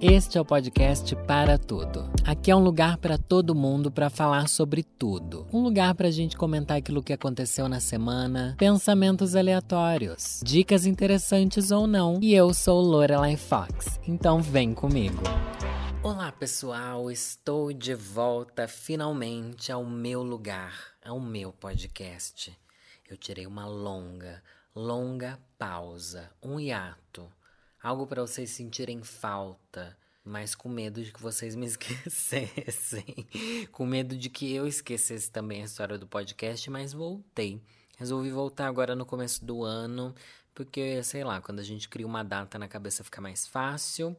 Este é o podcast Para Tudo. Aqui é um lugar para todo mundo para falar sobre tudo. Um lugar para a gente comentar aquilo que aconteceu na semana, pensamentos aleatórios, dicas interessantes ou não. E eu sou Lorelai Fox, então vem comigo. Olá pessoal, estou de volta finalmente ao meu lugar, ao meu podcast. Eu tirei uma longa, longa pausa, um hiato algo para vocês sentirem falta, mas com medo de que vocês me esquecessem, com medo de que eu esquecesse também a história do podcast, mas voltei. Resolvi voltar agora no começo do ano, porque sei lá, quando a gente cria uma data na cabeça fica mais fácil.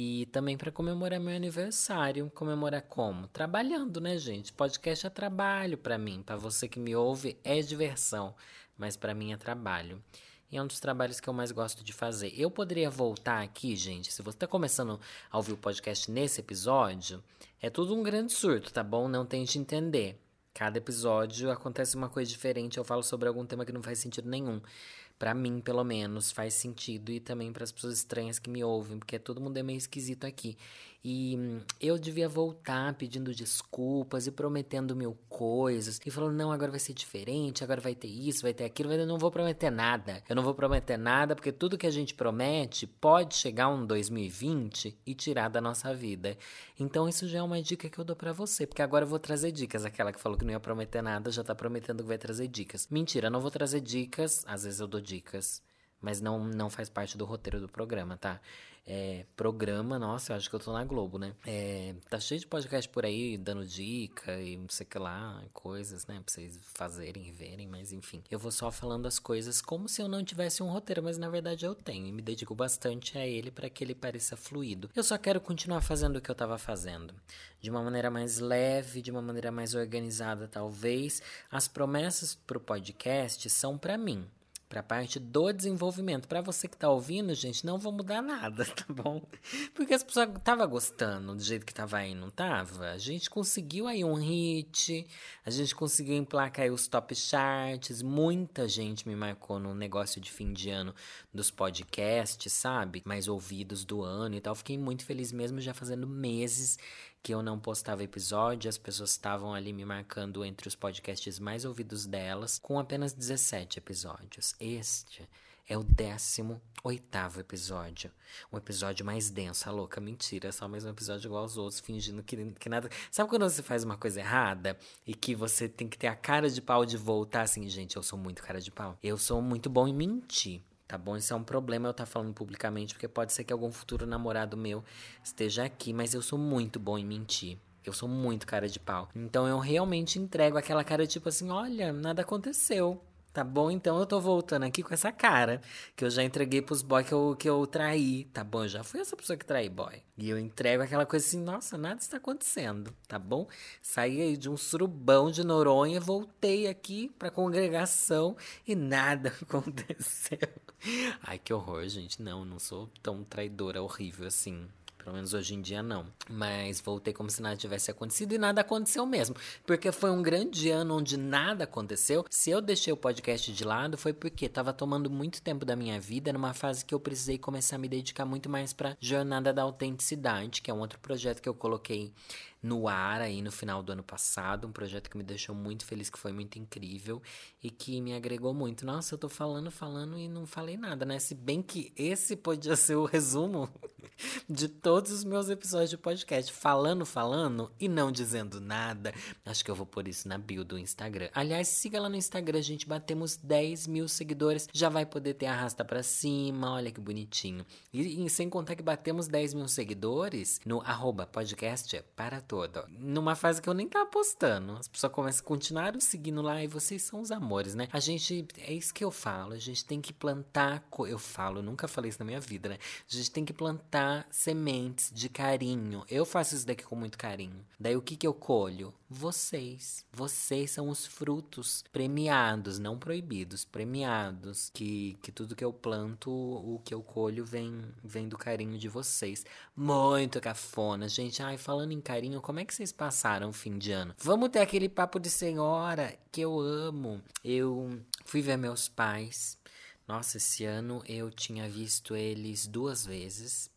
E também para comemorar meu aniversário. Comemorar como? Trabalhando, né, gente? Podcast é trabalho para mim. Para você que me ouve, é diversão. Mas para mim é trabalho. E é um dos trabalhos que eu mais gosto de fazer. Eu poderia voltar aqui, gente, se você está começando a ouvir o podcast nesse episódio, é tudo um grande surto, tá bom? Não tente entender. Cada episódio acontece uma coisa diferente, eu falo sobre algum tema que não faz sentido nenhum para mim, pelo menos, faz sentido e também para as pessoas estranhas que me ouvem, porque todo mundo é meio esquisito aqui. E hum, eu devia voltar pedindo desculpas e prometendo mil coisas e falando: não, agora vai ser diferente, agora vai ter isso, vai ter aquilo. Eu não vou prometer nada. Eu não vou prometer nada porque tudo que a gente promete pode chegar um 2020 e tirar da nossa vida. Então, isso já é uma dica que eu dou para você, porque agora eu vou trazer dicas. Aquela que falou que não ia prometer nada já tá prometendo que vai trazer dicas. Mentira, não vou trazer dicas, às vezes eu dou dicas, mas não, não faz parte do roteiro do programa, tá? É, programa, nossa, eu acho que eu tô na Globo, né? É, tá cheio de podcast por aí dando dica e não sei o que lá, coisas, né? Pra vocês fazerem e verem, mas enfim. Eu vou só falando as coisas como se eu não tivesse um roteiro, mas na verdade eu tenho e me dedico bastante a ele para que ele pareça fluido. Eu só quero continuar fazendo o que eu tava fazendo. De uma maneira mais leve, de uma maneira mais organizada, talvez. As promessas pro podcast são para mim para a parte do desenvolvimento. Para você que está ouvindo, gente, não vou mudar nada, tá bom? Porque as pessoas estavam gostando do jeito que estava aí, não tava? A gente conseguiu aí um hit, a gente conseguiu emplacar aí os top charts, muita gente me marcou no negócio de fim de ano dos podcasts, sabe? Mais ouvidos do ano e tal. Fiquei muito feliz mesmo, já fazendo meses que eu não postava episódio, as pessoas estavam ali me marcando entre os podcasts mais ouvidos delas, com apenas 17 episódios. Este é o 18 oitavo episódio. Um episódio mais denso. A louca, mentira. É só mais um episódio igual aos outros, fingindo que, que nada. Sabe quando você faz uma coisa errada e que você tem que ter a cara de pau de voltar assim, gente? Eu sou muito cara de pau. Eu sou muito bom em mentir. Tá bom? Isso é um problema eu estar tá falando publicamente, porque pode ser que algum futuro namorado meu esteja aqui, mas eu sou muito bom em mentir. Eu sou muito cara de pau. Então eu realmente entrego aquela cara tipo assim: olha, nada aconteceu. Tá bom? Então eu tô voltando aqui com essa cara que eu já entreguei pros boys que eu, que eu traí. Tá bom? Eu já fui essa pessoa que traí boy. E eu entrego aquela coisa assim: nossa, nada está acontecendo. Tá bom? Saí aí de um surubão de Noronha, voltei aqui pra congregação e nada aconteceu. Ai, que horror, gente. Não, não sou tão traidora, horrível assim. Pelo menos hoje em dia não. Mas voltei como se nada tivesse acontecido e nada aconteceu mesmo. Porque foi um grande ano onde nada aconteceu. Se eu deixei o podcast de lado, foi porque estava tomando muito tempo da minha vida numa fase que eu precisei começar a me dedicar muito mais para Jornada da Autenticidade, que é um outro projeto que eu coloquei no ar aí no final do ano passado, um projeto que me deixou muito feliz, que foi muito incrível e que me agregou muito. Nossa, eu tô falando, falando e não falei nada, né? Se bem que esse podia ser o resumo de todos os meus episódios de podcast, falando, falando e não dizendo nada. Acho que eu vou pôr isso na bio do Instagram. Aliás, siga lá no Instagram, gente, batemos 10 mil seguidores, já vai poder ter arrasta para cima, olha que bonitinho. E, e sem contar que batemos 10 mil seguidores no arroba podcast para toda. Numa fase que eu nem tava postando. As pessoas começam a continuar seguindo lá e vocês são os amores, né? A gente, é isso que eu falo, a gente tem que plantar, eu falo, nunca falei isso na minha vida, né? A gente tem que plantar sementes de carinho. Eu faço isso daqui com muito carinho. Daí o que que eu colho? Vocês. Vocês são os frutos premiados, não proibidos, premiados. Que, que tudo que eu planto, o que eu colho vem, vem do carinho de vocês. Muito cafona, gente. Ai, falando em carinho, como é que vocês passaram o fim de ano? Vamos ter aquele papo de senhora que eu amo. Eu fui ver meus pais. Nossa, esse ano eu tinha visto eles duas vezes.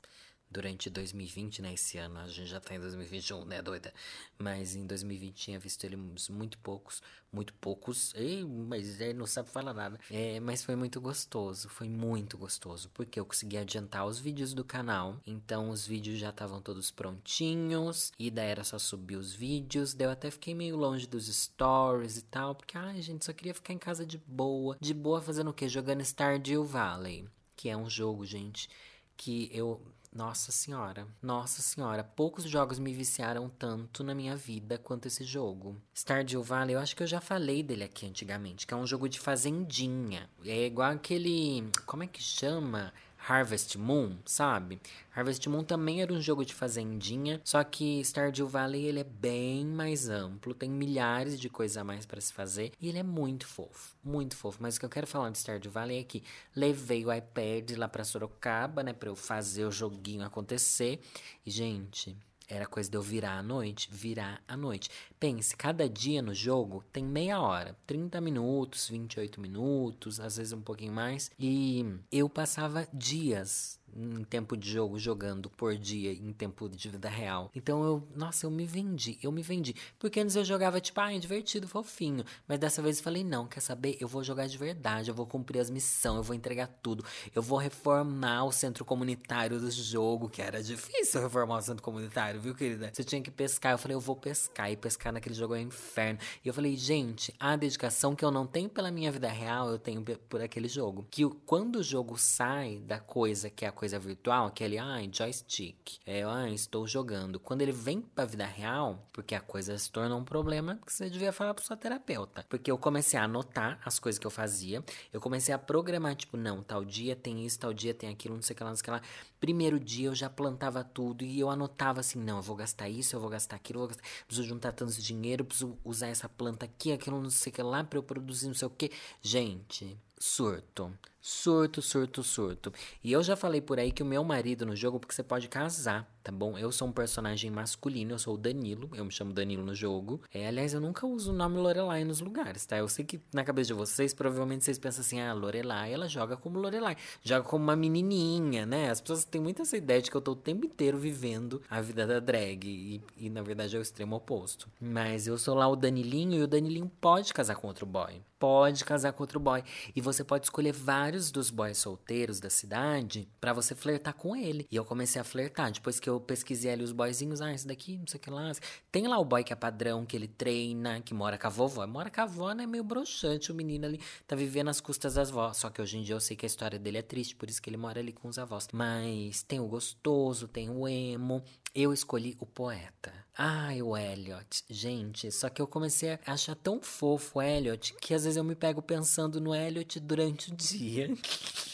Durante 2020, né? Esse ano a gente já tá em 2021, né, doida? Mas em 2020 tinha visto ele muito poucos, muito poucos. Ei, mas ele não sabe falar nada. É, mas foi muito gostoso, foi muito gostoso, porque eu consegui adiantar os vídeos do canal. Então os vídeos já estavam todos prontinhos e daí era só subir os vídeos. Daí eu até fiquei meio longe dos stories e tal, porque ai, gente, só queria ficar em casa de boa, de boa fazendo o quê? Jogando Stardew Valley, que é um jogo, gente, que eu nossa senhora, nossa senhora, poucos jogos me viciaram tanto na minha vida quanto esse jogo. Stardew Valley, eu acho que eu já falei dele aqui antigamente, que é um jogo de fazendinha. É igual aquele, como é que chama? Harvest Moon, sabe? Harvest Moon também era um jogo de fazendinha, só que Stardew Valley ele é bem mais amplo, tem milhares de coisas a mais para se fazer e ele é muito fofo, muito fofo. Mas o que eu quero falar de Stardew Valley é que levei o iPad lá para Sorocaba, né, para eu fazer o joguinho acontecer. E gente, era coisa de eu virar à noite, virar à noite. Pense, cada dia no jogo tem meia hora, 30 minutos, 28 minutos, às vezes um pouquinho mais. E eu passava dias em tempo de jogo jogando por dia em tempo de vida real. Então eu, nossa, eu me vendi, eu me vendi. Porque antes eu jogava tipo, ah, é divertido, fofinho. Mas dessa vez eu falei, não, quer saber? Eu vou jogar de verdade, eu vou cumprir as missões, eu vou entregar tudo. Eu vou reformar o centro comunitário do jogo, que era difícil reformar o centro comunitário, viu, querida? Você tinha que pescar. Eu falei, eu vou pescar. E pescar naquele jogo é um inferno. E eu falei, gente, a dedicação que eu não tenho pela minha vida real, eu tenho por aquele jogo. Que quando o jogo sai da coisa que é a coisa virtual, aquele, ai, joystick, é, ah, estou jogando. Quando ele vem pra vida real, porque a coisa se torna um problema, que você devia falar pro seu terapeuta. Porque eu comecei a anotar as coisas que eu fazia, eu comecei a programar, tipo, não, tal dia tem isso, tal dia tem aquilo, não sei o que lá, não sei o que lá. Primeiro dia eu já plantava tudo e eu anotava assim, não, eu vou gastar isso, eu vou gastar aquilo, eu vou gastar... preciso juntar tanto dinheiro, preciso usar essa planta aqui, aquilo, não sei o que lá, pra eu produzir não sei o que. Gente, surto. Surto, surto, surto. E eu já falei por aí que o meu marido no jogo, porque você pode casar, tá bom? Eu sou um personagem masculino, eu sou o Danilo, eu me chamo Danilo no jogo. É, aliás, eu nunca uso o nome Lorelai nos lugares, tá? Eu sei que na cabeça de vocês, provavelmente vocês pensam assim, ah, Lorelai, ela joga como Lorelai, joga como uma menininha, né? As pessoas têm muito essa ideia de que eu tô o tempo inteiro vivendo a vida da drag, e, e na verdade é o extremo oposto. Mas eu sou lá o Danilinho, e o Danilinho pode casar com outro boy. Pode casar com outro boy. E você pode escolher vários dos boys solteiros da cidade para você flertar com ele. E eu comecei a flertar. Depois que eu pesquisei ali os boyzinhos, ah, esse daqui, não sei o que lá. Tem lá o boy que é padrão, que ele treina, que mora com a vovó. Mora com a avó, né? Meio broxante. O menino ali tá vivendo às custas das vós. Só que hoje em dia eu sei que a história dele é triste, por isso que ele mora ali com os avós. Mas tem o gostoso, tem o emo. Eu escolhi o poeta. Ai, o Elliot. Gente, só que eu comecei a achar tão fofo o Elliot que às vezes eu me pego pensando no Elliot durante o dia.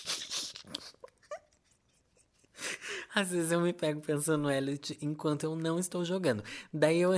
Às vezes eu me pego pensando no Elliot enquanto eu não estou jogando. Daí eu.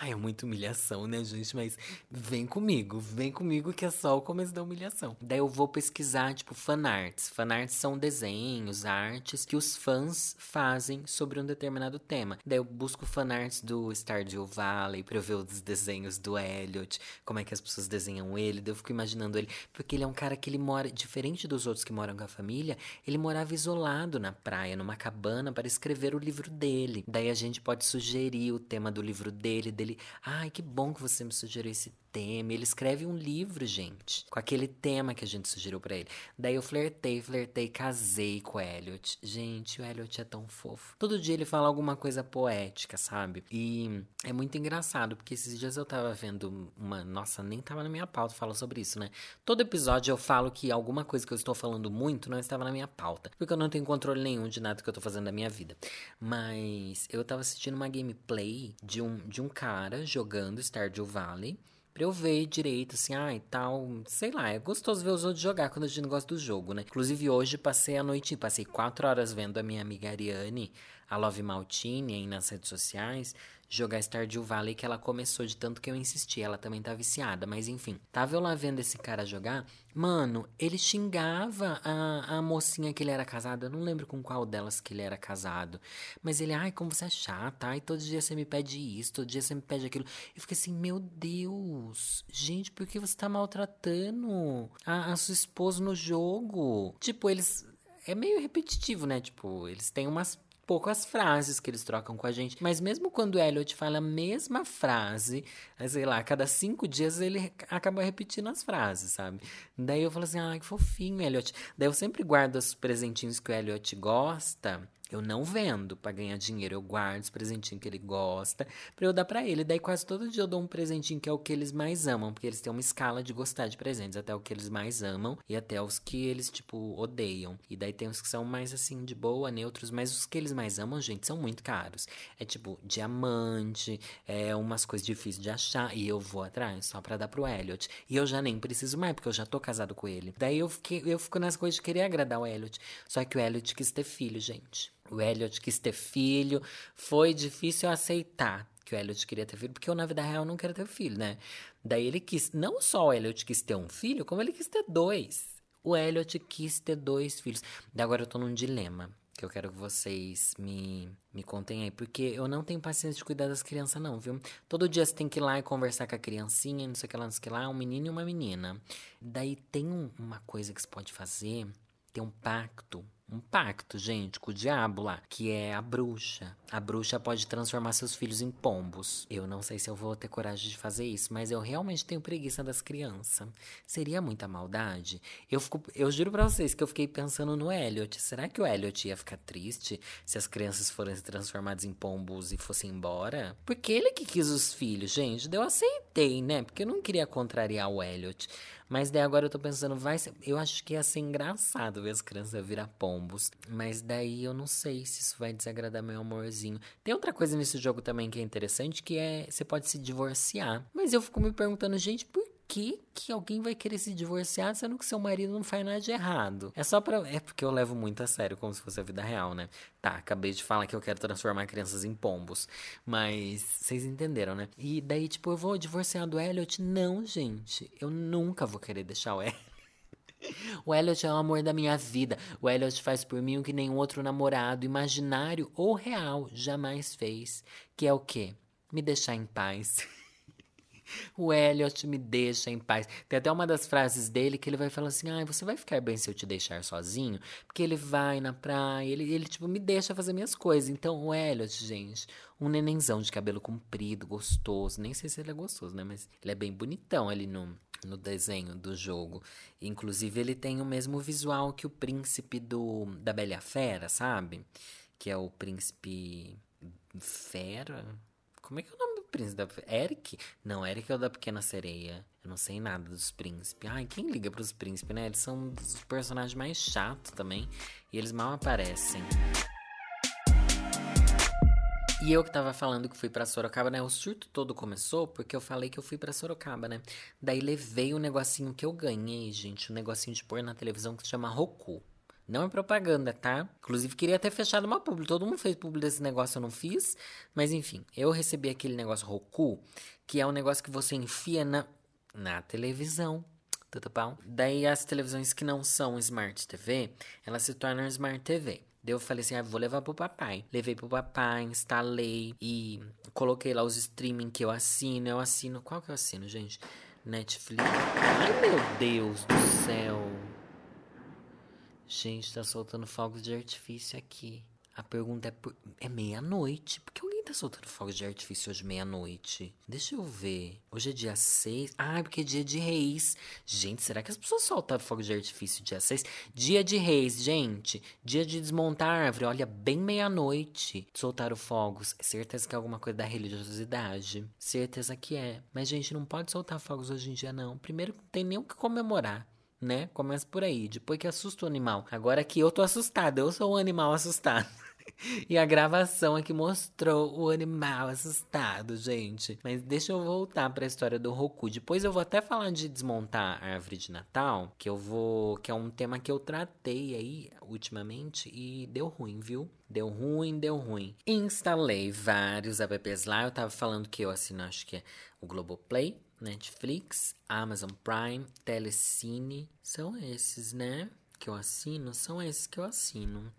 Ai, é muita humilhação, né, gente? Mas vem comigo, vem comigo que é só o começo da humilhação. Daí eu vou pesquisar, tipo, fanarts. Fanarts são desenhos, artes que os fãs fazem sobre um determinado tema. Daí eu busco fanarts do Stardew Valley pra eu ver os desenhos do Elliot, como é que as pessoas desenham ele. Daí eu fico imaginando ele, porque ele é um cara que ele mora, diferente dos outros que moram com a família, ele morava isolado na praia, numa cabana, para escrever o livro dele. Daí a gente pode sugerir o tema do livro dele, dele ele, ai, que bom que você me sugeriu esse tema. Ele escreve um livro, gente, com aquele tema que a gente sugeriu para ele. Daí eu flertei, flertei, casei com o Elliot. Gente, o Elliot é tão fofo. Todo dia ele fala alguma coisa poética, sabe? E é muito engraçado, porque esses dias eu tava vendo uma. Nossa, nem tava na minha pauta falar sobre isso, né? Todo episódio eu falo que alguma coisa que eu estou falando muito não estava na minha pauta. Porque eu não tenho controle nenhum de nada que eu tô fazendo da minha vida. Mas eu tava assistindo uma gameplay de um, de um cara jogando Stardew Valley pra eu ver direito, assim, ah, e tal. Sei lá, é gostoso ver os outros jogar quando a gente gosta do jogo, né? Inclusive, hoje passei a noite, passei quatro horas vendo a minha amiga Ariane, a Love Maltini, aí nas redes sociais, jogar Stardew Valley que ela começou de tanto que eu insisti. Ela também tá viciada, mas enfim. Tava eu lá vendo esse cara jogar. Mano, ele xingava a, a mocinha que ele era casado. Eu não lembro com qual delas que ele era casado. Mas ele, ai, como você é chata. Ai, todo dia você me pede isso, todo dia você me pede aquilo. Eu fiquei assim, meu Deus. Gente, por que você tá maltratando a, a sua esposa no jogo? Tipo, eles é meio repetitivo, né? Tipo, eles têm umas poucas frases que eles trocam com a gente. Mas mesmo quando o Elliot fala a mesma frase, sei lá, a cada cinco dias ele acaba repetindo as frases, sabe? Daí eu falo assim, ai, que fofinho, Elliot. Daí eu sempre guardo os presentinhos que o Elliot gosta eu não vendo para ganhar dinheiro, eu guardo os presentinhos que ele gosta para eu dar para ele. Daí quase todo dia eu dou um presentinho que é o que eles mais amam, porque eles têm uma escala de gostar de presentes, até o que eles mais amam e até os que eles tipo odeiam. E daí tem os que são mais assim de boa, neutros, mas os que eles mais amam, gente, são muito caros. É tipo diamante, é umas coisas difíceis de achar e eu vou atrás só para dar pro Elliot. E eu já nem preciso mais porque eu já tô casado com ele. Daí eu fiquei, eu fico nas coisas de querer agradar o Elliot. Só que o Elliot quis ter filho, gente. O Elliot quis ter filho. Foi difícil aceitar que o Elliot queria ter filho, porque eu, na vida real, não quero ter filho, né? Daí ele quis. Não só o Elliot quis ter um filho, como ele quis ter dois. O Elliot quis ter dois filhos. Daí agora eu tô num dilema. Que eu quero que vocês me, me contem aí. Porque eu não tenho paciência de cuidar das crianças, não, viu? Todo dia você tem que ir lá e conversar com a criancinha, não sei o que lá, não sei o que lá, um menino e uma menina. Daí tem um, uma coisa que você pode fazer: tem um pacto um pacto, gente, com o diabo lá, que é a bruxa. A bruxa pode transformar seus filhos em pombos. Eu não sei se eu vou ter coragem de fazer isso, mas eu realmente tenho preguiça das crianças. Seria muita maldade? Eu, fico, eu juro pra vocês que eu fiquei pensando no Elliot. Será que o Elliot ia ficar triste se as crianças forem transformadas em pombos e fossem embora? Porque ele que quis os filhos, gente. Eu aceitei, né? Porque eu não queria contrariar o Elliot. Mas daí agora eu tô pensando, vai ser, eu acho que ia ser engraçado ver as crianças virar pombos. Mas daí eu não sei se isso vai desagradar meu amorzinho. Tem outra coisa nesse jogo também que é interessante, que é você pode se divorciar. Mas eu fico me perguntando, gente, por que, que alguém vai querer se divorciar sendo que seu marido não faz nada de errado? É só pra. É porque eu levo muito a sério, como se fosse a vida real, né? Tá, acabei de falar que eu quero transformar crianças em pombos. Mas vocês entenderam, né? E daí, tipo, eu vou divorciar do Elliot? Não, gente. Eu nunca vou querer deixar o Elliot. O Elliot é o amor da minha vida. O Elliot faz por mim o que nenhum outro namorado, imaginário ou real, jamais fez. Que é o quê? Me deixar em paz. O Elliot me deixa em paz. Tem até uma das frases dele que ele vai falar assim: ah, você vai ficar bem se eu te deixar sozinho? Porque ele vai na praia, ele, ele tipo, me deixa fazer minhas coisas. Então, o Elliot, gente, um nenenzão de cabelo comprido, gostoso. Nem sei se ele é gostoso, né? Mas ele é bem bonitão ali no, no desenho do jogo. Inclusive, ele tem o mesmo visual que o príncipe do, da Bela Fera, sabe? Que é o príncipe Fera. Como é que é o nome príncipe da. Eric? Não, Eric é o da Pequena Sereia. Eu não sei nada dos príncipes. Ai, quem liga pros príncipes, né? Eles são os personagens mais chatos também. E eles mal aparecem. E eu que tava falando que fui para Sorocaba, né? O surto todo começou porque eu falei que eu fui para Sorocaba, né? Daí levei o negocinho que eu ganhei, gente. Um negocinho de pôr na televisão que se chama Roku. Não é propaganda, tá? Inclusive, queria ter fechado uma publi. Todo mundo fez publi desse negócio, eu não fiz. Mas enfim, eu recebi aquele negócio Roku, que é um negócio que você enfia na, na televisão. Tudo bom? Daí as televisões que não são Smart TV, elas se tornam Smart TV. Daí eu falei assim, ah, vou levar pro papai. Levei pro papai, instalei e coloquei lá os streaming que eu assino. Eu assino. Qual que eu assino, gente? Netflix. Ai, meu Deus do céu. Gente, tá soltando fogos de artifício aqui. A pergunta é: por... é meia-noite? Por que alguém tá soltando fogos de artifício hoje meia-noite? Deixa eu ver. Hoje é dia 6. Ah, porque é dia de reis. Gente, será que as pessoas soltam fogos de artifício dia 6? Dia de reis, gente. Dia de desmontar a árvore. Olha, bem meia-noite. Soltaram fogos. Certeza que é alguma coisa da religiosidade. Certeza que é. Mas, gente, não pode soltar fogos hoje em dia, não. Primeiro, não tem nem o que comemorar né? Começa por aí. Depois que assusta o animal. Agora que eu tô assustada, eu sou um animal assustado. e a gravação aqui mostrou o animal assustado, gente. Mas deixa eu voltar para a história do Roku. Depois eu vou até falar de desmontar a árvore de Natal, que eu vou, que é um tema que eu tratei aí ultimamente e deu ruim, viu? Deu ruim, deu ruim. Instalei vários apps lá. Eu tava falando que eu assino, acho que é o Globoplay, Netflix, Amazon Prime, Telecine. São esses, né? Que eu assino. São esses que eu assino.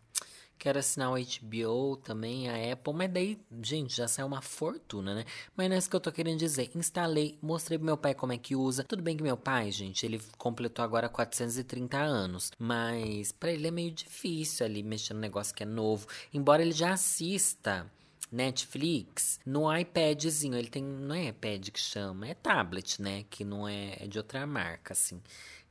Quero assinar o HBO também, a Apple, mas daí, gente, já saiu uma fortuna, né? Mas não é isso que eu tô querendo dizer. Instalei, mostrei pro meu pai como é que usa. Tudo bem que meu pai, gente, ele completou agora 430 anos, mas para ele é meio difícil ali mexer no negócio que é novo. Embora ele já assista Netflix no iPadzinho. Ele tem. Não é iPad que chama, é tablet, né? Que não é, é de outra marca, assim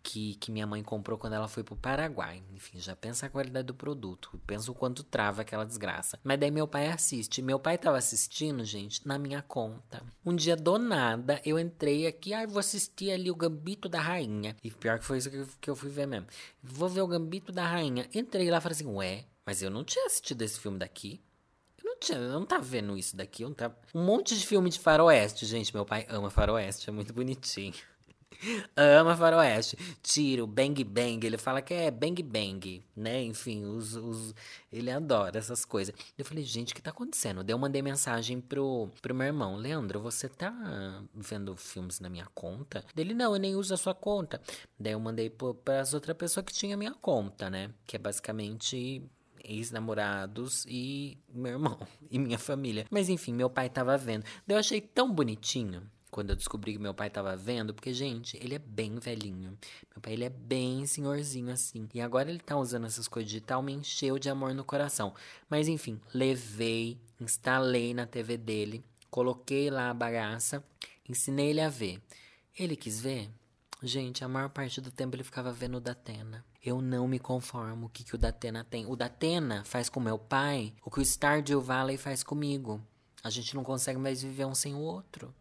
que, que minha mãe comprou quando ela foi pro Paraguai. Enfim, já pensa a qualidade do produto. Pensa o quanto trava aquela desgraça. Mas daí meu pai assiste. Meu pai tava assistindo, gente, na minha conta. Um dia do nada, eu entrei aqui, ai, ah, vou assistir ali o Gambito da Rainha. E pior que foi isso que eu, que eu fui ver mesmo. Vou ver o Gambito da Rainha. Entrei lá e falei assim, ué, mas eu não tinha assistido esse filme daqui. Tinha, eu não tava vendo isso daqui. Eu não tava... Um monte de filme de faroeste, gente. Meu pai ama faroeste, é muito bonitinho. Ama faroeste. Tiro, bang bang. Ele fala que é bang bang, né? Enfim, os, os, ele adora essas coisas. Eu falei, gente, o que tá acontecendo? Daí eu mandei mensagem pro, pro meu irmão. Leandro, você tá vendo filmes na minha conta? Dele, não, eu nem uso a sua conta. Daí eu mandei para outra pessoa que tinha minha conta, né? Que é basicamente ex-namorados e meu irmão e minha família. Mas enfim, meu pai tava vendo. Daí eu achei tão bonitinho quando eu descobri que meu pai tava vendo, porque, gente, ele é bem velhinho. Meu pai, ele é bem senhorzinho assim. E agora ele tá usando essas coisas digital, me encheu de amor no coração. Mas, enfim, levei, instalei na TV dele, coloquei lá a bagaça, ensinei ele a ver. Ele quis ver? Gente, a maior parte do tempo ele ficava vendo o Datena. Eu não me conformo o que, que o Datena tem. O Datena faz com meu pai o que o Stardew Valley faz comigo. A gente não consegue mais viver um sem o outro.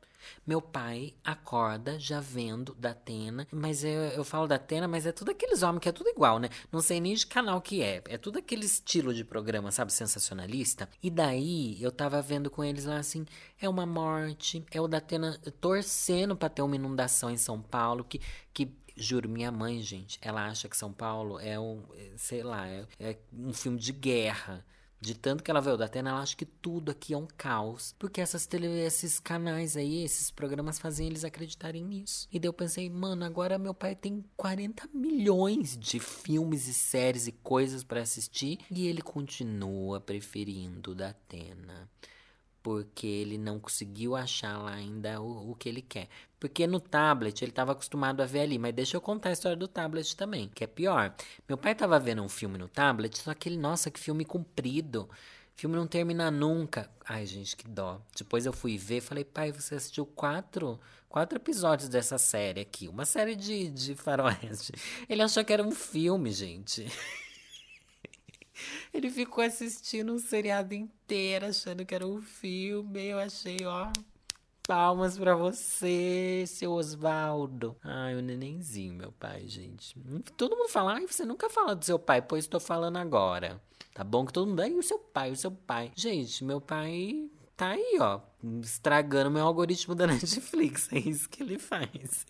Meu pai acorda já vendo da Atena, mas eu, eu falo da Atena, mas é tudo aqueles homens que é tudo igual, né? Não sei nem de canal que é. É tudo aquele estilo de programa, sabe, sensacionalista. E daí eu tava vendo com eles lá assim, é uma morte, é o da Atena torcendo para ter uma inundação em São Paulo, que, que Juro, minha mãe, gente, ela acha que São Paulo é um, sei lá, é, é um filme de guerra. De tanto que ela veio da Atena, ela acha que tudo aqui é um caos. Porque essas tele, esses canais aí, esses programas fazem eles acreditarem nisso. E daí eu pensei, mano, agora meu pai tem 40 milhões de filmes e séries e coisas para assistir. E ele continua preferindo da Atena porque ele não conseguiu achar lá ainda o, o que ele quer. Porque no tablet ele estava acostumado a ver ali, mas deixa eu contar a história do tablet também, que é pior. Meu pai estava vendo um filme no tablet, só que ele, nossa, que filme comprido. filme não termina nunca. Ai, gente, que dó. Depois eu fui ver, falei, pai, você assistiu quatro, quatro episódios dessa série aqui. Uma série de, de faroeste. Ele achou que era um filme, gente. Ele ficou assistindo um seriado inteiro, achando que era um filme. Eu achei, ó. Palmas para você, seu Osvaldo. Ai, o nenenzinho, meu pai, gente. Todo mundo fala, ai, você nunca fala do seu pai, pois estou falando agora. Tá bom que todo mundo, ai, o seu pai, o seu pai. Gente, meu pai tá aí, ó, estragando meu algoritmo da Netflix. É isso que ele faz.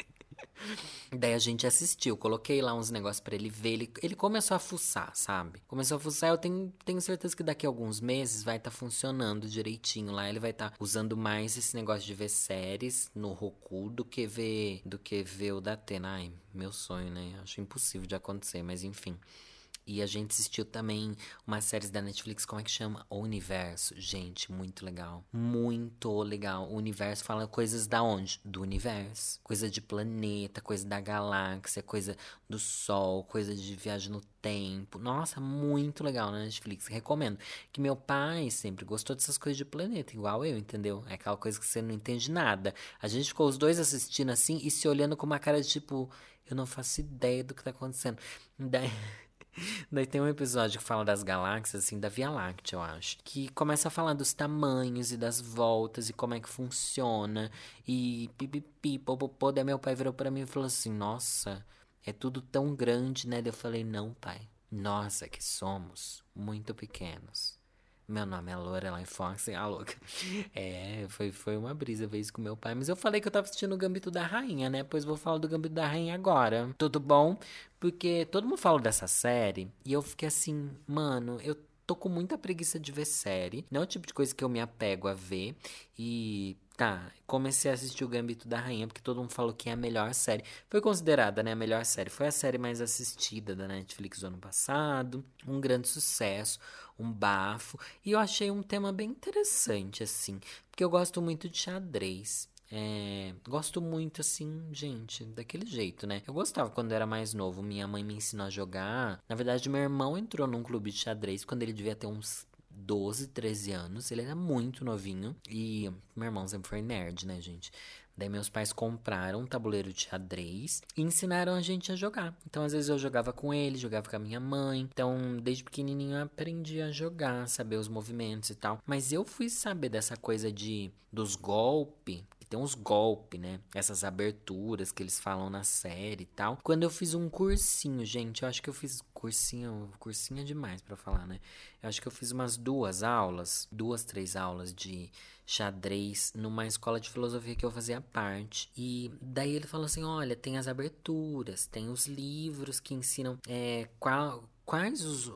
Daí a gente assistiu, coloquei lá uns negócios para ele ver. Ele, ele começou a fuçar, sabe? Começou a fuçar, eu tenho, tenho certeza que daqui a alguns meses vai estar tá funcionando direitinho lá. Ele vai estar tá usando mais esse negócio de ver séries no Roku do que ver do que ver o da Atena. Ai, meu sonho, né? Acho impossível de acontecer, mas enfim. E a gente assistiu também uma série da Netflix, como é que chama? O Universo. Gente, muito legal. Muito legal. O Universo fala coisas da onde? Do universo. Coisa de planeta, coisa da galáxia, coisa do Sol, coisa de viagem no tempo. Nossa, muito legal na Netflix. Recomendo. Que meu pai sempre gostou dessas coisas de planeta, igual eu, entendeu? É aquela coisa que você não entende nada. A gente ficou os dois assistindo assim e se olhando com uma cara de tipo, eu não faço ideia do que tá acontecendo. Daí. Daí tem um episódio que fala das galáxias, assim, da Via Láctea, eu acho. Que começa a falar dos tamanhos e das voltas e como é que funciona. E pipipi, popopô. Daí meu pai virou para mim e falou assim: Nossa, é tudo tão grande, né? Daí eu falei: Não, pai. Nós é que somos muito pequenos. Meu nome é Lorelai Fox, a louca. É, foi, foi uma brisa ver isso com meu pai. Mas eu falei que eu tava assistindo o Gambito da Rainha, né? Pois vou falar do Gambito da Rainha agora. Tudo bom? Porque todo mundo fala dessa série e eu fiquei assim, mano, eu tô com muita preguiça de ver série. Não é o tipo de coisa que eu me apego a ver. E Tá, comecei a assistir o Gambito da Rainha porque todo mundo falou que é a melhor série. Foi considerada, né, a melhor série. Foi a série mais assistida da Netflix do ano passado. Um grande sucesso, um bafo. E eu achei um tema bem interessante, assim. Porque eu gosto muito de xadrez. É, gosto muito assim, gente, daquele jeito, né? Eu gostava quando era mais novo. Minha mãe me ensinou a jogar. Na verdade, meu irmão entrou num clube de xadrez quando ele devia ter uns 12, 13 anos. Ele era muito novinho. E meu irmão sempre foi nerd, né, gente? Daí meus pais compraram um tabuleiro de xadrez e ensinaram a gente a jogar. Então, às vezes eu jogava com ele, jogava com a minha mãe. Então, desde pequenininho eu aprendi a jogar, saber os movimentos e tal. Mas eu fui saber dessa coisa de dos golpes tem uns golpes, né? Essas aberturas que eles falam na série e tal. Quando eu fiz um cursinho, gente, eu acho que eu fiz cursinho, cursinho é demais para falar, né? Eu acho que eu fiz umas duas aulas, duas, três aulas de xadrez numa escola de filosofia que eu fazia parte. E daí ele falou assim: olha, tem as aberturas, tem os livros que ensinam é, qual, quais os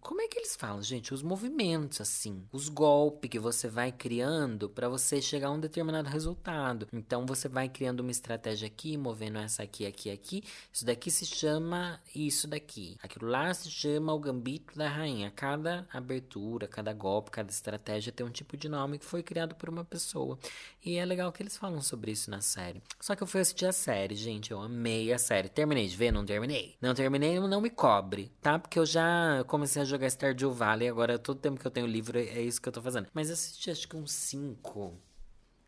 como é que eles falam, gente? Os movimentos, assim, os golpes que você vai criando para você chegar a um determinado resultado. Então você vai criando uma estratégia aqui, movendo essa aqui, aqui, aqui. Isso daqui se chama isso daqui. Aquilo lá se chama o gambito da rainha. Cada abertura, cada golpe, cada estratégia tem um tipo de nome que foi criado por uma pessoa. E é legal que eles falam sobre isso na série. Só que eu fui assistir a série, gente. Eu amei a série. Terminei de ver? Não terminei. Não terminei, não me cobre, tá? Porque eu já comecei comecei a jogar Stardew Valley, agora todo tempo que eu tenho livro é isso que eu tô fazendo. Mas assisti acho que uns 5,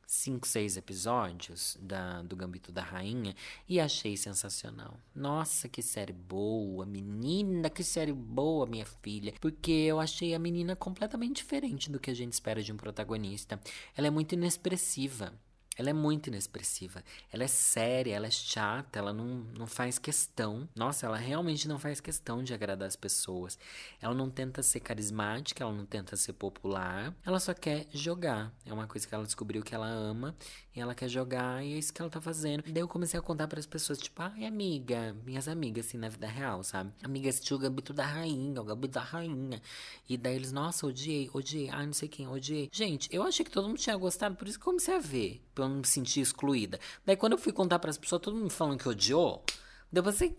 5, 6 episódios da, do Gambito da Rainha e achei sensacional. Nossa, que série boa, menina, que série boa, minha filha. Porque eu achei a menina completamente diferente do que a gente espera de um protagonista. Ela é muito inexpressiva. Ela é muito inexpressiva. Ela é séria, ela é chata, ela não, não faz questão. Nossa, ela realmente não faz questão de agradar as pessoas. Ela não tenta ser carismática, ela não tenta ser popular. Ela só quer jogar. É uma coisa que ela descobriu que ela ama e ela quer jogar e é isso que ela tá fazendo. Daí eu comecei a contar para as pessoas, tipo, ai, amiga, minhas amigas, assim, na vida real, sabe? Amiga assistiu o Gambito da Rainha, o Gambito da Rainha. E daí eles, nossa, odiei, odiei, ai, não sei quem, odiei. Gente, eu achei que todo mundo tinha gostado, por isso que comecei a ver eu não me sentir excluída. Daí quando eu fui contar para as pessoas, todo mundo falando que odiou, daí eu pensei,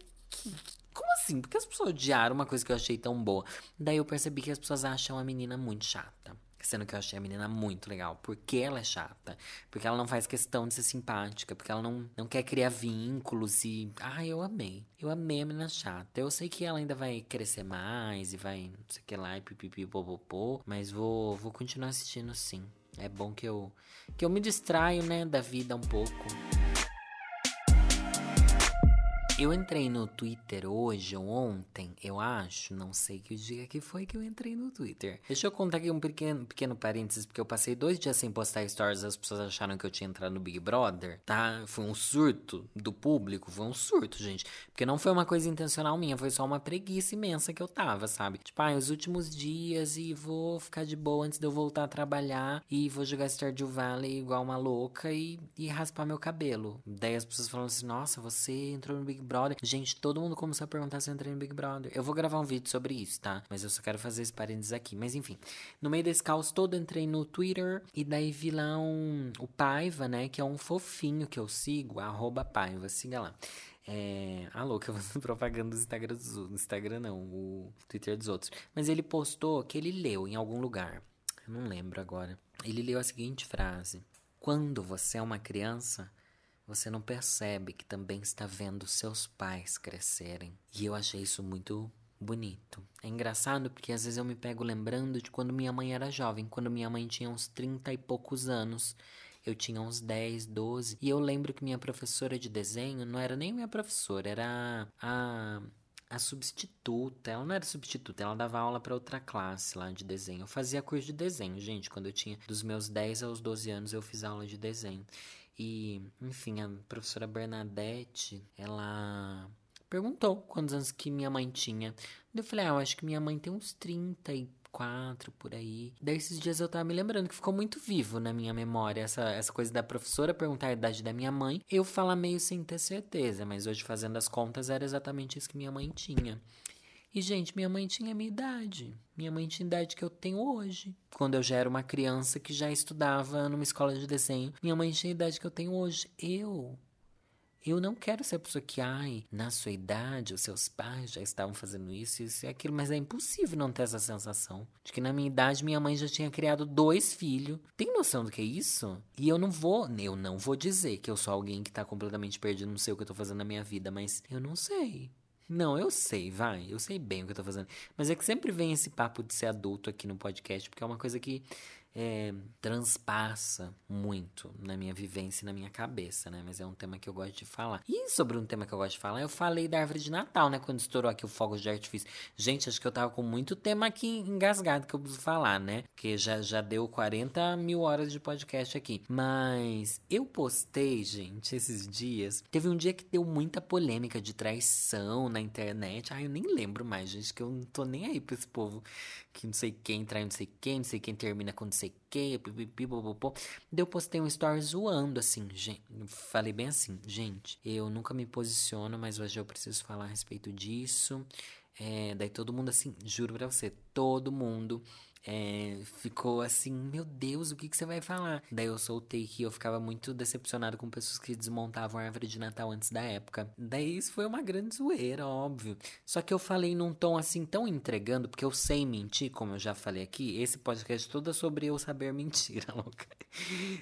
como assim? Por que as pessoas odiaram uma coisa que eu achei tão boa? Daí eu percebi que as pessoas acham a menina muito chata. Sendo que eu achei a menina muito legal. Porque ela é chata. Porque ela não faz questão de ser simpática. Porque ela não, não quer criar vínculos e. Ah, eu amei. Eu amei a menina chata. Eu sei que ela ainda vai crescer mais e vai não sei o que lá e pipipi popopô. Mas vou, vou continuar assistindo sim. É bom que eu, que eu me distraio, né, da vida um pouco. Eu entrei no Twitter hoje ou ontem, eu acho, não sei que dia que foi que eu entrei no Twitter. Deixa eu contar aqui um pequeno, pequeno parênteses, porque eu passei dois dias sem postar stories, as pessoas acharam que eu tinha entrado no Big Brother, tá? Foi um surto do público, foi um surto, gente. Porque não foi uma coisa intencional minha, foi só uma preguiça imensa que eu tava, sabe? Tipo, ah, os últimos dias e vou ficar de boa antes de eu voltar a trabalhar e vou jogar Stardew Valley igual uma louca e, e raspar meu cabelo. Daí as pessoas falam assim, nossa, você entrou no Big Brother. Gente, todo mundo começou a perguntar se eu entrei no Big Brother. Eu vou gravar um vídeo sobre isso, tá? Mas eu só quero fazer esse parênteses aqui. Mas enfim, no meio desse caos todo, entrei no Twitter e daí vi lá um, o Paiva, né? Que é um fofinho que eu sigo, arroba Paiva, siga lá. É. Ah, louca, eu fazendo propaganda do Instagram dos outros. Instagram não, o Twitter dos outros. Mas ele postou que ele leu em algum lugar. Eu não lembro agora. Ele leu a seguinte frase: Quando você é uma criança, você não percebe que também está vendo seus pais crescerem. E eu achei isso muito bonito. É engraçado porque às vezes eu me pego lembrando de quando minha mãe era jovem, quando minha mãe tinha uns 30 e poucos anos. Eu tinha uns 10, 12. E eu lembro que minha professora de desenho não era nem minha professora, era a a substituta, ela não era substituta, ela dava aula para outra classe lá de desenho. Eu fazia curso de desenho, gente, quando eu tinha dos meus 10 aos 12 anos eu fiz aula de desenho. E, enfim, a professora Bernadette, ela perguntou quantos anos que minha mãe tinha. Eu falei, ah, eu acho que minha mãe tem uns 34 por aí. Daí esses dias eu tava me lembrando que ficou muito vivo na minha memória essa, essa coisa da professora perguntar a idade da minha mãe. Eu falar meio sem ter certeza, mas hoje fazendo as contas era exatamente isso que minha mãe tinha. E, gente, minha mãe tinha a minha idade. Minha mãe tinha a idade que eu tenho hoje. Quando eu já era uma criança que já estudava numa escola de desenho, minha mãe tinha a idade que eu tenho hoje. Eu eu não quero ser a pessoa que, ai, na sua idade, os seus pais já estavam fazendo isso, isso e aquilo, mas é impossível não ter essa sensação de que na minha idade minha mãe já tinha criado dois filhos. Tem noção do que é isso? E eu não vou, eu não vou dizer que eu sou alguém que tá completamente perdido, não sei o que eu tô fazendo na minha vida, mas eu não sei. Não, eu sei, vai, eu sei bem o que eu tô fazendo. Mas é que sempre vem esse papo de ser adulto aqui no podcast, porque é uma coisa que é, transpassa muito na minha vivência e na minha cabeça, né? Mas é um tema que eu gosto de falar. E sobre um tema que eu gosto de falar, eu falei da árvore de Natal, né? Quando estourou aqui o fogo de artifício. Gente, acho que eu tava com muito tema aqui engasgado que eu preciso falar, né? Porque já, já deu 40 mil horas de podcast aqui. Mas eu postei, gente, esses dias. Teve um dia que deu muita polêmica de traição na internet. Ai, eu nem lembro mais, gente, que eu não tô nem aí pra esse povo que não sei quem trai não sei quem, não sei quem termina com não sei quem, pipipipopopô. Daí eu postei um story zoando, assim, gente, falei bem assim, gente, eu nunca me posiciono, mas hoje eu preciso falar a respeito disso. É, daí todo mundo assim, juro pra você, todo mundo é, ficou assim, meu Deus, o que, que você vai falar? Daí eu soltei que eu ficava muito decepcionado com pessoas que desmontavam a árvore de Natal antes da época. Daí isso foi uma grande zoeira, óbvio. Só que eu falei num tom assim tão entregando, porque eu sei mentir, como eu já falei aqui. Esse podcast todo é sobre eu saber mentira, louca.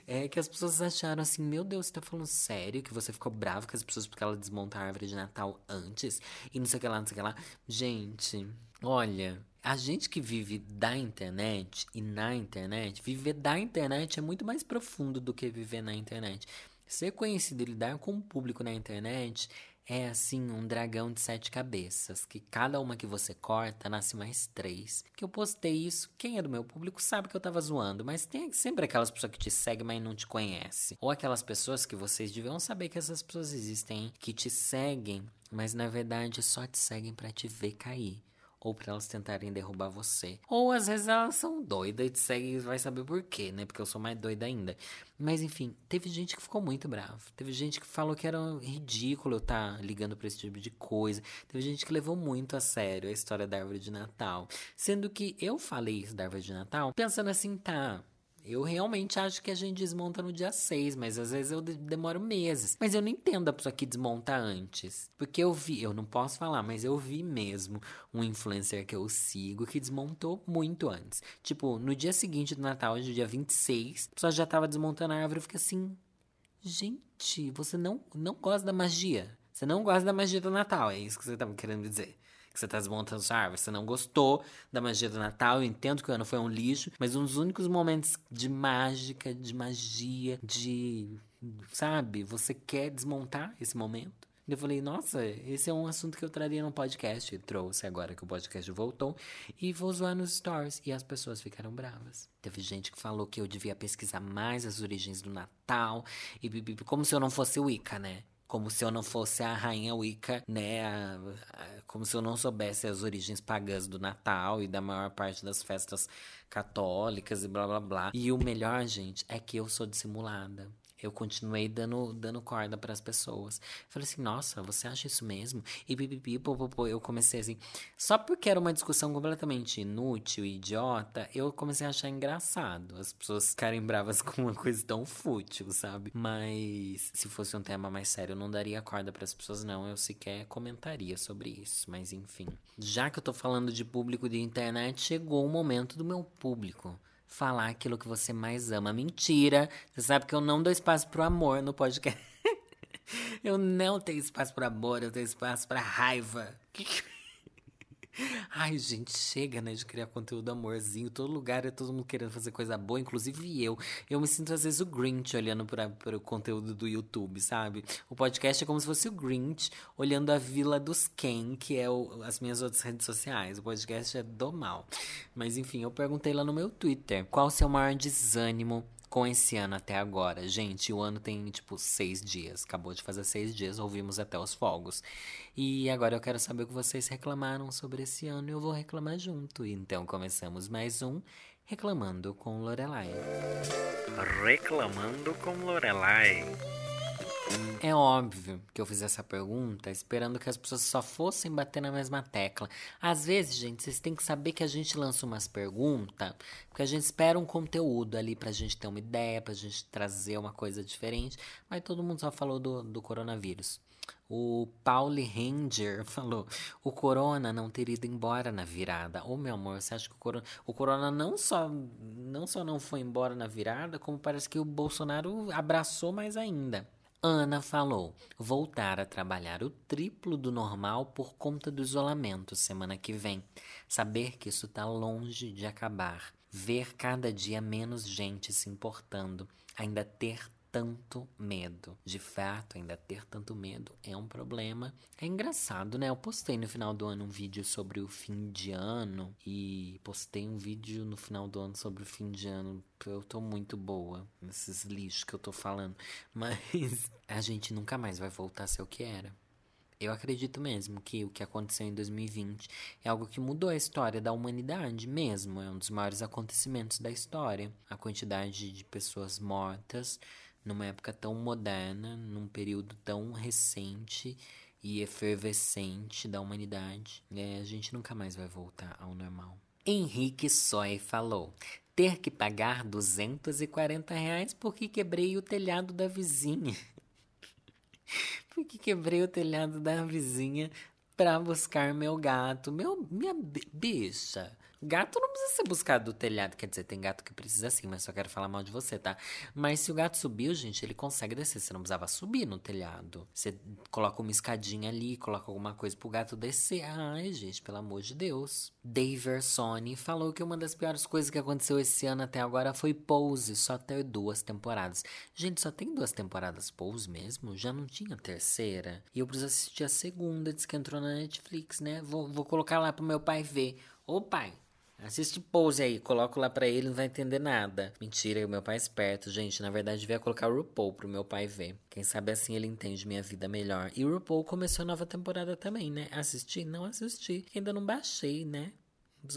É que as pessoas acharam assim, meu Deus, você tá falando sério que você ficou bravo com as pessoas porque ela desmontaram a árvore de Natal antes? E não sei o que lá, não sei o que lá. Gente, olha, a gente que vive da internet e na internet, viver da internet é muito mais profundo do que viver na internet. Ser conhecido e lidar com o público na internet é assim um dragão de sete cabeças, que cada uma que você corta nasce mais três. Que eu postei isso, quem é do meu público sabe que eu tava zoando, mas tem sempre aquelas pessoas que te seguem, mas não te conhecem. Ou aquelas pessoas que vocês deviam saber que essas pessoas existem, que te seguem, mas na verdade só te seguem para te ver cair ou para elas tentarem derrubar você. Ou às vezes elas são doidas e te seguem e vai saber por quê, né? Porque eu sou mais doida ainda. Mas enfim, teve gente que ficou muito brava. Teve gente que falou que era ridículo eu estar tá ligando para esse tipo de coisa. Teve gente que levou muito a sério a história da árvore de Natal. Sendo que eu falei isso da árvore de Natal pensando assim, tá, eu realmente acho que a gente desmonta no dia 6, mas às vezes eu demoro meses. Mas eu não entendo a pessoa que desmonta antes. Porque eu vi, eu não posso falar, mas eu vi mesmo um influencer que eu sigo que desmontou muito antes. Tipo, no dia seguinte do Natal, hoje, dia 26, a pessoa já tava desmontando a árvore. Eu fiquei assim, gente, você não, não gosta da magia. Você não gosta da magia do Natal, é isso que você tava querendo dizer que você está desmontando sua árvore. Você não gostou da magia do Natal. Eu entendo que o ano foi um lixo, mas um dos únicos momentos de mágica, de magia, de. Sabe? Você quer desmontar esse momento? Eu falei, nossa, esse é um assunto que eu traria no podcast. E trouxe agora que o podcast voltou. E vou zoar nos stories. E as pessoas ficaram bravas. Teve gente que falou que eu devia pesquisar mais as origens do Natal. E como se eu não fosse Wicca, né? Como se eu não fosse a rainha Wicca, né? A, a, como se eu não soubesse as origens pagãs do Natal e da maior parte das festas católicas e blá blá blá. E o melhor, gente, é que eu sou dissimulada eu continuei dando, dando corda para as pessoas. Falei assim, nossa, você acha isso mesmo? E pipipi, popopô, eu comecei assim. Só porque era uma discussão completamente inútil idiota, eu comecei a achar engraçado as pessoas ficarem bravas com uma coisa tão fútil, sabe? Mas se fosse um tema mais sério, eu não daria corda para as pessoas, não. Eu sequer comentaria sobre isso. Mas enfim. Já que eu tô falando de público de internet, chegou o momento do meu público falar aquilo que você mais ama. Mentira! Você sabe que eu não dou espaço pro amor no podcast. eu não tenho espaço pro amor, eu tenho espaço pra raiva. Ai, gente, chega, né, de criar conteúdo amorzinho. Todo lugar é todo mundo querendo fazer coisa boa, inclusive eu. Eu me sinto às vezes o Grinch olhando para o conteúdo do YouTube, sabe? O podcast é como se fosse o Grinch olhando a Vila dos Ken, que é o, as minhas outras redes sociais. O podcast é do mal. Mas enfim, eu perguntei lá no meu Twitter qual o seu maior desânimo com esse ano até agora. Gente, o ano tem tipo seis dias. Acabou de fazer seis dias, ouvimos até os fogos. E agora eu quero saber o que vocês reclamaram sobre esse ano e eu vou reclamar junto. Então começamos mais um Reclamando com Lorelai. Reclamando com Lorelai. É óbvio que eu fiz essa pergunta esperando que as pessoas só fossem bater na mesma tecla. Às vezes, gente, vocês têm que saber que a gente lança umas perguntas, porque a gente espera um conteúdo ali pra gente ter uma ideia, pra gente trazer uma coisa diferente, mas todo mundo só falou do, do coronavírus. O Pauli Ranger falou: o Corona não ter ido embora na virada. Ô, oh, meu amor, você acha que o Corona. O Corona não só, não só não foi embora na virada, como parece que o Bolsonaro abraçou mais ainda. Ana falou: voltar a trabalhar o triplo do normal por conta do isolamento semana que vem. Saber que isso está longe de acabar. Ver cada dia menos gente se importando. Ainda ter tanto medo. De fato, ainda ter tanto medo é um problema. É engraçado, né? Eu postei no final do ano um vídeo sobre o fim de ano e postei um vídeo no final do ano sobre o fim de ano. Eu tô muito boa nesses lixos que eu tô falando, mas a gente nunca mais vai voltar a ser o que era. Eu acredito mesmo que o que aconteceu em 2020 é algo que mudou a história da humanidade mesmo. É um dos maiores acontecimentos da história. A quantidade de pessoas mortas, numa época tão moderna, num período tão recente e efervescente da humanidade, é, a gente nunca mais vai voltar ao normal. Henrique Soy falou: ter que pagar 240 reais porque quebrei o telhado da vizinha. porque quebrei o telhado da vizinha para buscar meu gato. Meu, minha bicha. Gato não precisa ser buscado do telhado. Quer dizer, tem gato que precisa sim, mas só quero falar mal de você, tá? Mas se o gato subiu, gente, ele consegue descer. Você não precisava subir no telhado. Você coloca uma escadinha ali, coloca alguma coisa pro gato descer. Ai, gente, pelo amor de Deus. Dave Sony falou que uma das piores coisas que aconteceu esse ano até agora foi Pose, só ter duas temporadas. Gente, só tem duas temporadas Pose mesmo? Já não tinha terceira? E eu preciso assistir a segunda, diz que entrou na Netflix, né? Vou, vou colocar lá pro meu pai ver. Ô pai, Assiste Pose aí, coloco lá pra ele, não vai entender nada. Mentira, meu pai é esperto, gente. Na verdade, devia colocar o RuPaul pro meu pai ver. Quem sabe assim ele entende minha vida melhor. E o RuPaul começou a nova temporada também, né? Assisti? Não assisti. Ainda não baixei, né?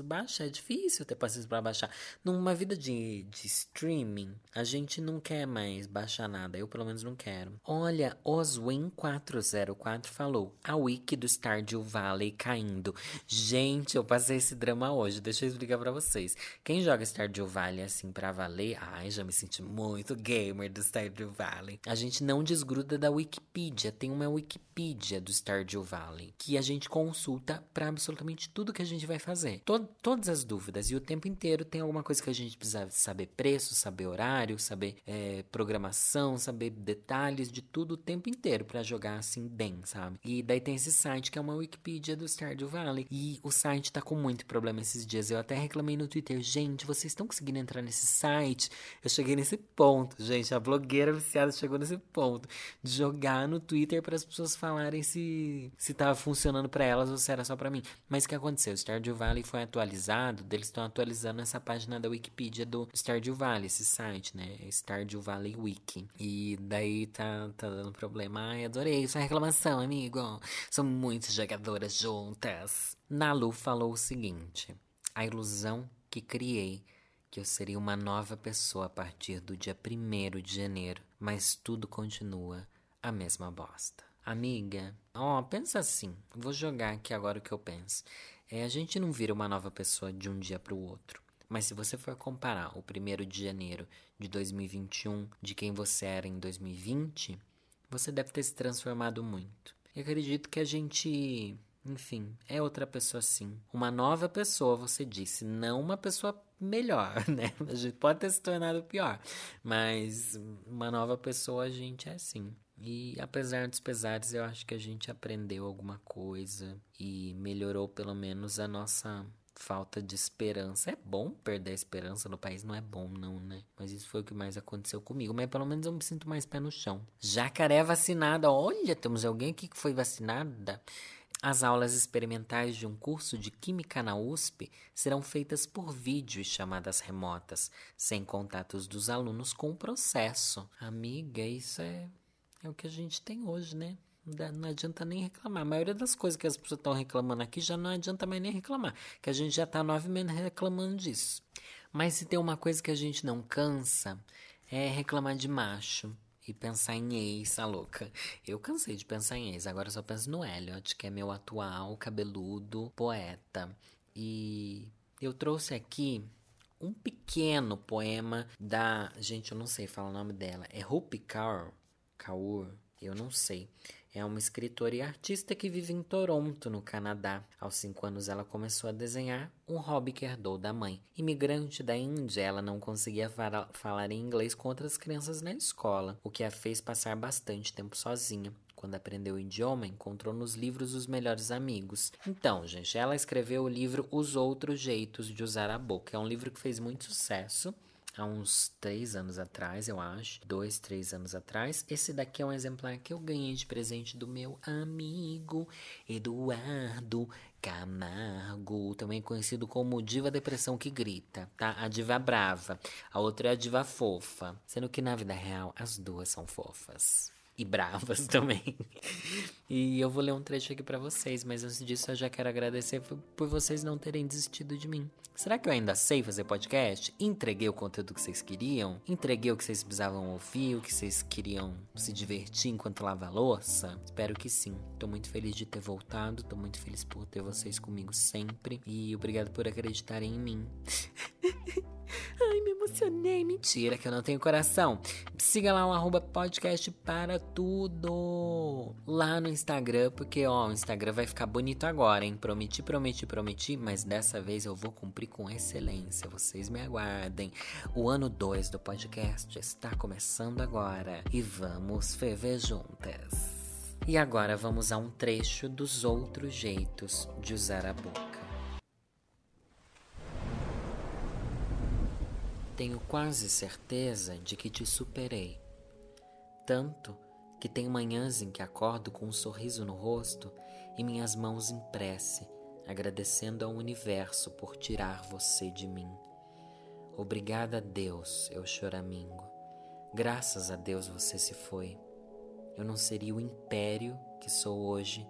Baixa, é difícil ter paciência para baixar. Numa vida de, de streaming, a gente não quer mais baixar nada. Eu, pelo menos, não quero. Olha, Oswin404 falou: a wiki do Stardew Valley caindo. Gente, eu passei esse drama hoje. Deixa eu explicar para vocês. Quem joga Stardew Valley assim pra valer, ai, já me senti muito gamer do Stardew Valley. A gente não desgruda da Wikipedia. Tem uma Wikipedia do Stardew Valley que a gente consulta para absolutamente tudo que a gente vai fazer to todas as dúvidas. E o tempo inteiro tem alguma coisa que a gente precisa saber preço, saber horário, saber é, programação, saber detalhes de tudo o tempo inteiro para jogar assim bem, sabe? E daí tem esse site que é uma Wikipedia do Stardew Valley. E o site tá com muito problema esses dias. Eu até reclamei no Twitter, gente, vocês estão conseguindo entrar nesse site? Eu cheguei nesse ponto, gente. A blogueira viciada chegou nesse ponto de jogar no Twitter para as pessoas falarem se se tava funcionando para elas ou se era só para mim. Mas o que aconteceu? O Stardew Valley foi atualizado, eles estão atualizando essa página da Wikipedia do Stardew Valley, esse site, né? Stardew Valley Wiki. E daí tá, tá dando problema. Ai, adorei sua reclamação, amigo. São muitas jogadoras juntas. Nalu falou o seguinte: a ilusão que criei que eu seria uma nova pessoa a partir do dia 1 de janeiro, mas tudo continua a mesma bosta. Amiga, ó, pensa assim. Vou jogar aqui agora o que eu penso. É, a gente não vira uma nova pessoa de um dia para o outro. Mas se você for comparar o 1 de janeiro de 2021 de quem você era em 2020, você deve ter se transformado muito. Eu acredito que a gente, enfim, é outra pessoa sim. Uma nova pessoa, você disse, não uma pessoa melhor, né? A gente pode ter se tornado pior, mas uma nova pessoa a gente é sim. E apesar dos pesares, eu acho que a gente aprendeu alguma coisa e melhorou pelo menos a nossa falta de esperança. É bom perder a esperança no país, não é bom não, né? Mas isso foi o que mais aconteceu comigo. Mas pelo menos eu me sinto mais pé no chão. Jacaré vacinada. Olha, temos alguém aqui que foi vacinada. As aulas experimentais de um curso de Química na USP serão feitas por vídeo e chamadas remotas, sem contatos dos alunos com o processo. Amiga, isso é é o que a gente tem hoje, né? Não adianta nem reclamar. A maioria das coisas que as pessoas estão reclamando aqui já não adianta mais nem reclamar. Que a gente já está nove meses reclamando disso. Mas se tem uma coisa que a gente não cansa, é reclamar de macho. e pensar em ex, a louca. Eu cansei de pensar em ex, agora só penso no Elliot, que é meu atual cabeludo poeta. E eu trouxe aqui um pequeno poema da. Gente, eu não sei falar o nome dela. É Rupi Kaur. Kaur. Eu não sei. É uma escritora e artista que vive em Toronto, no Canadá. Aos cinco anos, ela começou a desenhar, um hobby que herdou da mãe. Imigrante da Índia, ela não conseguia falar em inglês com outras crianças na escola, o que a fez passar bastante tempo sozinha. Quando aprendeu o idioma, encontrou nos livros os melhores amigos. Então, gente, ela escreveu o livro Os Outros Jeitos de Usar a Boca. É um livro que fez muito sucesso há uns três anos atrás, eu acho. Dois, três anos atrás. Esse daqui é um exemplar que eu ganhei de presente do meu amigo Eduardo Camargo, também conhecido como Diva Depressão que Grita, tá? A diva brava. A outra é a diva fofa. Sendo que na vida real as duas são fofas e bravas também. e eu vou ler um trecho aqui para vocês, mas antes disso eu já quero agradecer por vocês não terem desistido de mim. Será que eu ainda sei fazer podcast? Entreguei o conteúdo que vocês queriam? Entreguei o que vocês precisavam ouvir, o que vocês queriam se divertir enquanto lava a louça? Espero que sim. Tô muito feliz de ter voltado, tô muito feliz por ter vocês comigo sempre e obrigado por acreditarem em mim. Ai, me emocionei. Mentira, que eu não tenho coração. Siga lá o arroba podcast para tudo. Lá no Instagram, porque ó, o Instagram vai ficar bonito agora, hein? Prometi, prometi, prometi, mas dessa vez eu vou cumprir com excelência. Vocês me aguardem. O ano 2 do podcast está começando agora. E vamos ferver juntas. E agora vamos a um trecho dos outros jeitos de usar a boca. Tenho quase certeza de que te superei. Tanto que tem manhãs em que acordo com um sorriso no rosto e minhas mãos em prece, agradecendo ao universo por tirar você de mim. Obrigada a Deus, eu choramingo. Graças a Deus você se foi. Eu não seria o império que sou hoje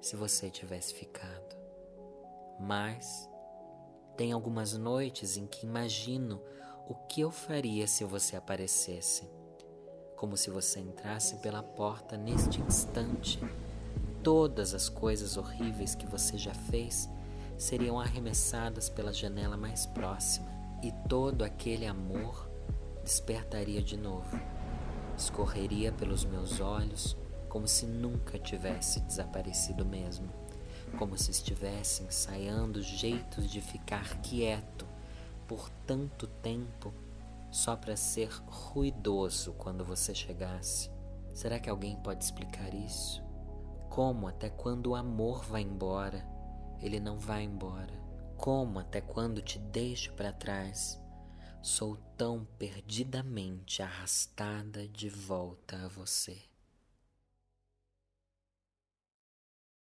se você tivesse ficado. Mas tem algumas noites em que imagino o que eu faria se você aparecesse. Como se você entrasse pela porta neste instante. Todas as coisas horríveis que você já fez seriam arremessadas pela janela mais próxima e todo aquele amor despertaria de novo. Escorreria pelos meus olhos como se nunca tivesse desaparecido mesmo, como se estivesse ensaiando jeitos de ficar quieto por tanto tempo só para ser ruidoso quando você chegasse? Será que alguém pode explicar isso? Como até quando o amor vai embora, ele não vai embora? Como até quando te deixo para trás, sou tão perdidamente arrastada de volta a você?